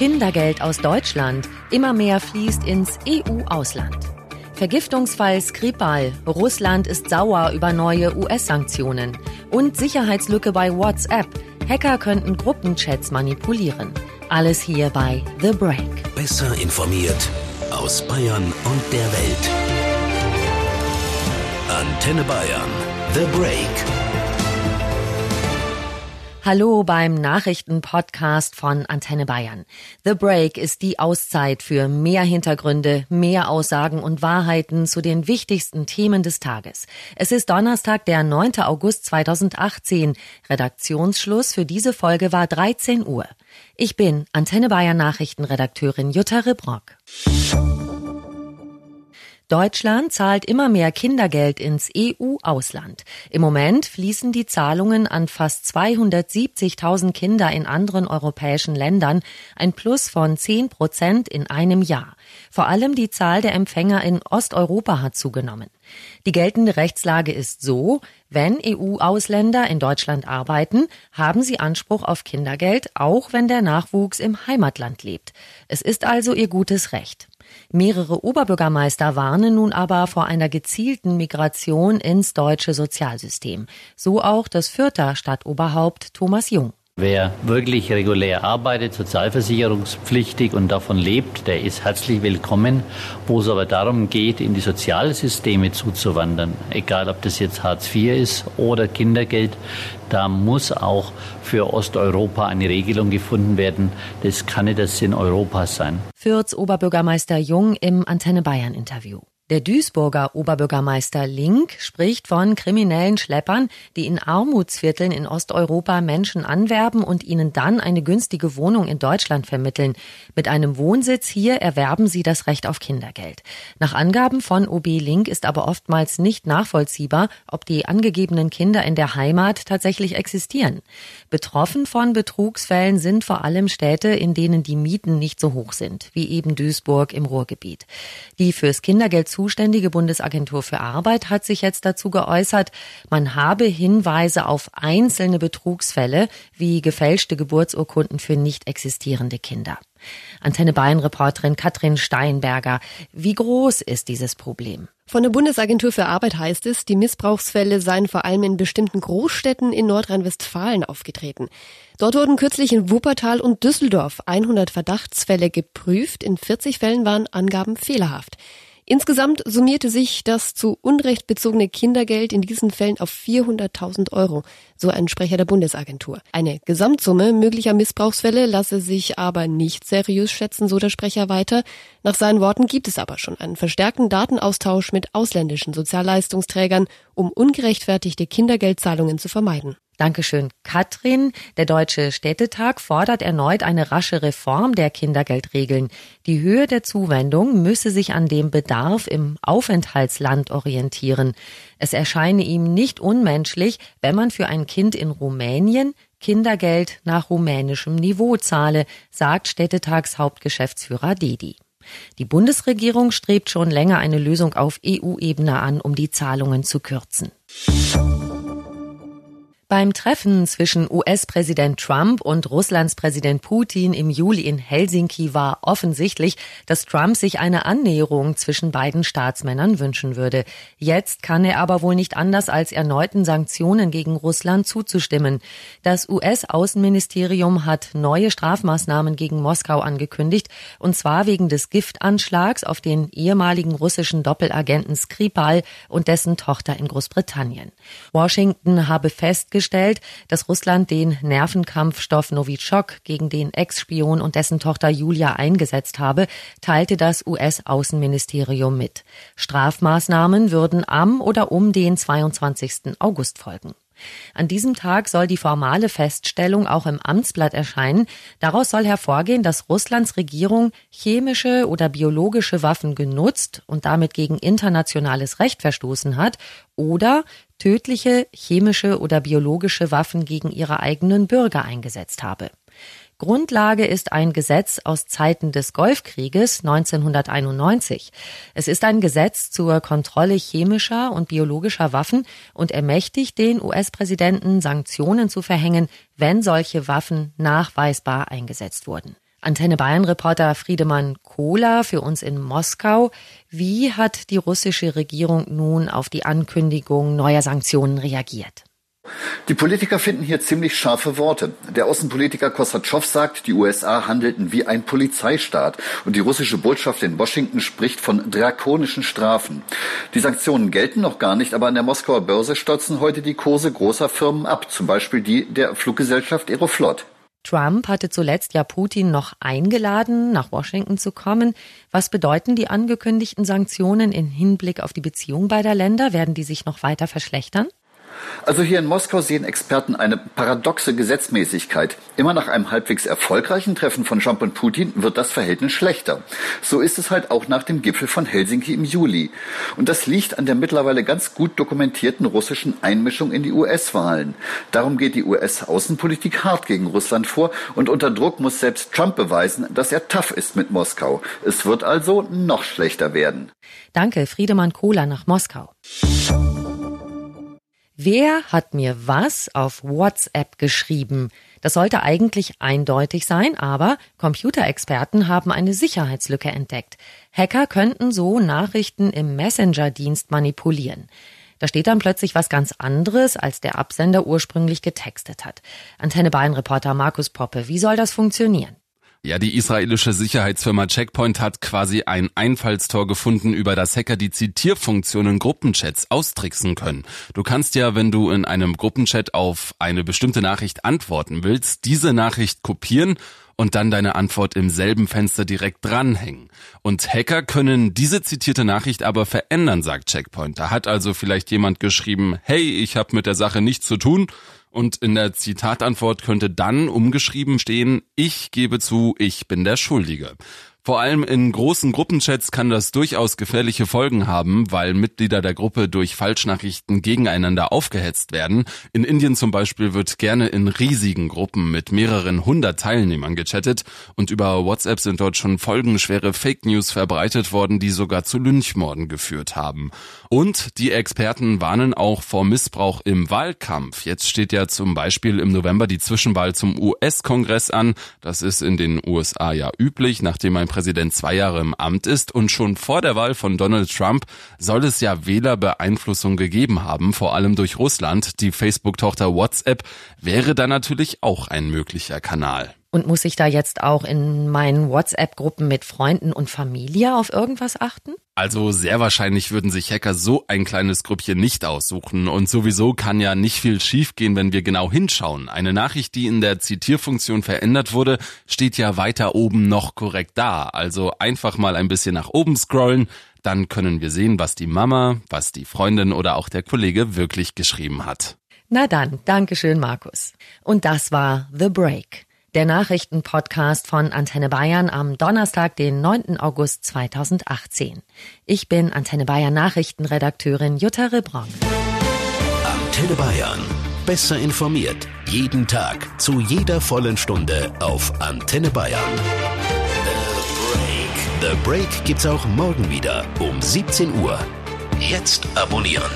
Kindergeld aus Deutschland. Immer mehr fließt ins EU-Ausland. Vergiftungsfall Skripal. Russland ist sauer über neue US-Sanktionen. Und Sicherheitslücke bei WhatsApp. Hacker könnten Gruppenchats manipulieren. Alles hier bei The Break. Besser informiert aus Bayern und der Welt. Antenne Bayern. The Break. Hallo beim Nachrichtenpodcast von Antenne Bayern. The Break ist die Auszeit für mehr Hintergründe, mehr Aussagen und Wahrheiten zu den wichtigsten Themen des Tages. Es ist Donnerstag, der 9. August 2018. Redaktionsschluss für diese Folge war 13 Uhr. Ich bin Antenne Bayern Nachrichtenredakteurin Jutta Ribrock. Deutschland zahlt immer mehr Kindergeld ins EU-Ausland. Im Moment fließen die Zahlungen an fast 270.000 Kinder in anderen europäischen Ländern, ein Plus von 10 Prozent in einem Jahr. Vor allem die Zahl der Empfänger in Osteuropa hat zugenommen. Die geltende Rechtslage ist so, wenn EU-Ausländer in Deutschland arbeiten, haben sie Anspruch auf Kindergeld, auch wenn der Nachwuchs im Heimatland lebt. Es ist also ihr gutes Recht. Mehrere Oberbürgermeister warnen nun aber vor einer gezielten Migration ins deutsche Sozialsystem. So auch das Fürther Stadtoberhaupt Thomas Jung. Wer wirklich regulär arbeitet, sozialversicherungspflichtig und davon lebt, der ist herzlich willkommen. Wo es aber darum geht, in die Sozialsysteme zuzuwandern, egal ob das jetzt Hartz IV ist oder Kindergeld, da muss auch für Osteuropa eine Regelung gefunden werden. Das kann nicht der Sinn Europas sein. Fürths Oberbürgermeister Jung im Antenne Bayern Interview. Der Duisburger Oberbürgermeister Link spricht von kriminellen Schleppern, die in Armutsvierteln in Osteuropa Menschen anwerben und ihnen dann eine günstige Wohnung in Deutschland vermitteln. Mit einem Wohnsitz hier erwerben sie das Recht auf Kindergeld. Nach Angaben von OB Link ist aber oftmals nicht nachvollziehbar, ob die angegebenen Kinder in der Heimat tatsächlich existieren. Betroffen von Betrugsfällen sind vor allem Städte, in denen die Mieten nicht so hoch sind, wie eben Duisburg im Ruhrgebiet. Die fürs Kindergeld zuständige Bundesagentur für Arbeit hat sich jetzt dazu geäußert, man habe Hinweise auf einzelne Betrugsfälle wie gefälschte Geburtsurkunden für nicht existierende Kinder. Antenne Bayern Reporterin Katrin Steinberger. Wie groß ist dieses Problem? Von der Bundesagentur für Arbeit heißt es, die Missbrauchsfälle seien vor allem in bestimmten Großstädten in Nordrhein-Westfalen aufgetreten. Dort wurden kürzlich in Wuppertal und Düsseldorf 100 Verdachtsfälle geprüft. In 40 Fällen waren Angaben fehlerhaft. Insgesamt summierte sich das zu Unrecht bezogene Kindergeld in diesen Fällen auf 400.000 Euro, so ein Sprecher der Bundesagentur. Eine Gesamtsumme möglicher Missbrauchsfälle lasse sich aber nicht seriös schätzen, so der Sprecher weiter. Nach seinen Worten gibt es aber schon einen verstärkten Datenaustausch mit ausländischen Sozialleistungsträgern, um ungerechtfertigte Kindergeldzahlungen zu vermeiden. Dankeschön, Katrin. Der Deutsche Städtetag fordert erneut eine rasche Reform der Kindergeldregeln. Die Höhe der Zuwendung müsse sich an dem Bedarf im Aufenthaltsland orientieren. Es erscheine ihm nicht unmenschlich, wenn man für ein Kind in Rumänien Kindergeld nach rumänischem Niveau zahle, sagt Städtetagshauptgeschäftsführer Dedi. Die Bundesregierung strebt schon länger eine Lösung auf EU-Ebene an, um die Zahlungen zu kürzen. Beim Treffen zwischen US-Präsident Trump und Russlands Präsident Putin im Juli in Helsinki war offensichtlich, dass Trump sich eine Annäherung zwischen beiden Staatsmännern wünschen würde. Jetzt kann er aber wohl nicht anders, als erneuten Sanktionen gegen Russland zuzustimmen. Das US-Außenministerium hat neue Strafmaßnahmen gegen Moskau angekündigt, und zwar wegen des Giftanschlags auf den ehemaligen russischen Doppelagenten Skripal und dessen Tochter in Großbritannien. Washington habe festgestellt, festgestellt, dass Russland den Nervenkampfstoff Novichok gegen den Ex-Spion und dessen Tochter Julia eingesetzt habe, teilte das US-Außenministerium mit. Strafmaßnahmen würden am oder um den 22. August folgen. An diesem Tag soll die formale Feststellung auch im Amtsblatt erscheinen. Daraus soll hervorgehen, dass Russlands Regierung chemische oder biologische Waffen genutzt und damit gegen internationales Recht verstoßen hat oder tödliche chemische oder biologische Waffen gegen ihre eigenen Bürger eingesetzt habe. Grundlage ist ein Gesetz aus Zeiten des Golfkrieges 1991. Es ist ein Gesetz zur Kontrolle chemischer und biologischer Waffen und ermächtigt den US-Präsidenten, Sanktionen zu verhängen, wenn solche Waffen nachweisbar eingesetzt wurden. Antenne Bayern Reporter Friedemann Kohler für uns in Moskau. Wie hat die russische Regierung nun auf die Ankündigung neuer Sanktionen reagiert? Die Politiker finden hier ziemlich scharfe Worte. Der Außenpolitiker Kosatschow sagt, die USA handelten wie ein Polizeistaat und die russische Botschaft in Washington spricht von drakonischen Strafen. Die Sanktionen gelten noch gar nicht, aber an der Moskauer Börse stürzen heute die Kurse großer Firmen ab, zum Beispiel die der Fluggesellschaft Aeroflot. Trump hatte zuletzt ja Putin noch eingeladen, nach Washington zu kommen. Was bedeuten die angekündigten Sanktionen in Hinblick auf die Beziehung beider Länder? Werden die sich noch weiter verschlechtern? Also hier in Moskau sehen Experten eine paradoxe Gesetzmäßigkeit. Immer nach einem halbwegs erfolgreichen Treffen von Trump und Putin wird das Verhältnis schlechter. So ist es halt auch nach dem Gipfel von Helsinki im Juli. Und das liegt an der mittlerweile ganz gut dokumentierten russischen Einmischung in die US-Wahlen. Darum geht die US-Außenpolitik hart gegen Russland vor und unter Druck muss selbst Trump beweisen, dass er tough ist mit Moskau. Es wird also noch schlechter werden. Danke, Friedemann Kohler nach Moskau. Wer hat mir was auf WhatsApp geschrieben? Das sollte eigentlich eindeutig sein, aber Computerexperten haben eine Sicherheitslücke entdeckt. Hacker könnten so Nachrichten im Messenger-Dienst manipulieren. Da steht dann plötzlich was ganz anderes, als der Absender ursprünglich getextet hat. Antenne Bayern Reporter Markus Poppe, wie soll das funktionieren? Ja, die israelische Sicherheitsfirma Checkpoint hat quasi ein Einfallstor gefunden, über das Hacker die Zitierfunktionen Gruppenchats austricksen können. Du kannst ja, wenn du in einem Gruppenchat auf eine bestimmte Nachricht antworten willst, diese Nachricht kopieren und dann deine Antwort im selben Fenster direkt dranhängen. Und Hacker können diese zitierte Nachricht aber verändern, sagt Checkpoint. Da hat also vielleicht jemand geschrieben, hey, ich habe mit der Sache nichts zu tun und in der Zitatantwort könnte dann umgeschrieben stehen, ich gebe zu, ich bin der Schuldige. Vor allem in großen Gruppenchats kann das durchaus gefährliche Folgen haben, weil Mitglieder der Gruppe durch Falschnachrichten gegeneinander aufgehetzt werden. In Indien zum Beispiel wird gerne in riesigen Gruppen mit mehreren hundert Teilnehmern gechattet und über WhatsApp sind dort schon folgenschwere Fake News verbreitet worden, die sogar zu Lynchmorden geführt haben. Und die Experten warnen auch vor Missbrauch im Wahlkampf. Jetzt steht ja zum Beispiel im November die Zwischenwahl zum US-Kongress an. Das ist in den USA ja üblich, nachdem ein Präsident zwei Jahre im Amt ist und schon vor der Wahl von Donald Trump soll es ja Wählerbeeinflussung gegeben haben, vor allem durch Russland. Die Facebook-Tochter WhatsApp wäre da natürlich auch ein möglicher Kanal. Und muss ich da jetzt auch in meinen WhatsApp-Gruppen mit Freunden und Familie auf irgendwas achten? Also sehr wahrscheinlich würden sich Hacker so ein kleines Grüppchen nicht aussuchen. Und sowieso kann ja nicht viel schiefgehen, wenn wir genau hinschauen. Eine Nachricht, die in der Zitierfunktion verändert wurde, steht ja weiter oben noch korrekt da. Also einfach mal ein bisschen nach oben scrollen. Dann können wir sehen, was die Mama, was die Freundin oder auch der Kollege wirklich geschrieben hat. Na dann, Dankeschön, Markus. Und das war The Break der Nachrichtenpodcast von Antenne Bayern am Donnerstag, den 9. August 2018. Ich bin Antenne Bayern Nachrichtenredakteurin Jutta Rebron. Antenne Bayern. Besser informiert. Jeden Tag. Zu jeder vollen Stunde auf Antenne Bayern. The Break. The Break gibt's auch morgen wieder um 17 Uhr. Jetzt abonnieren.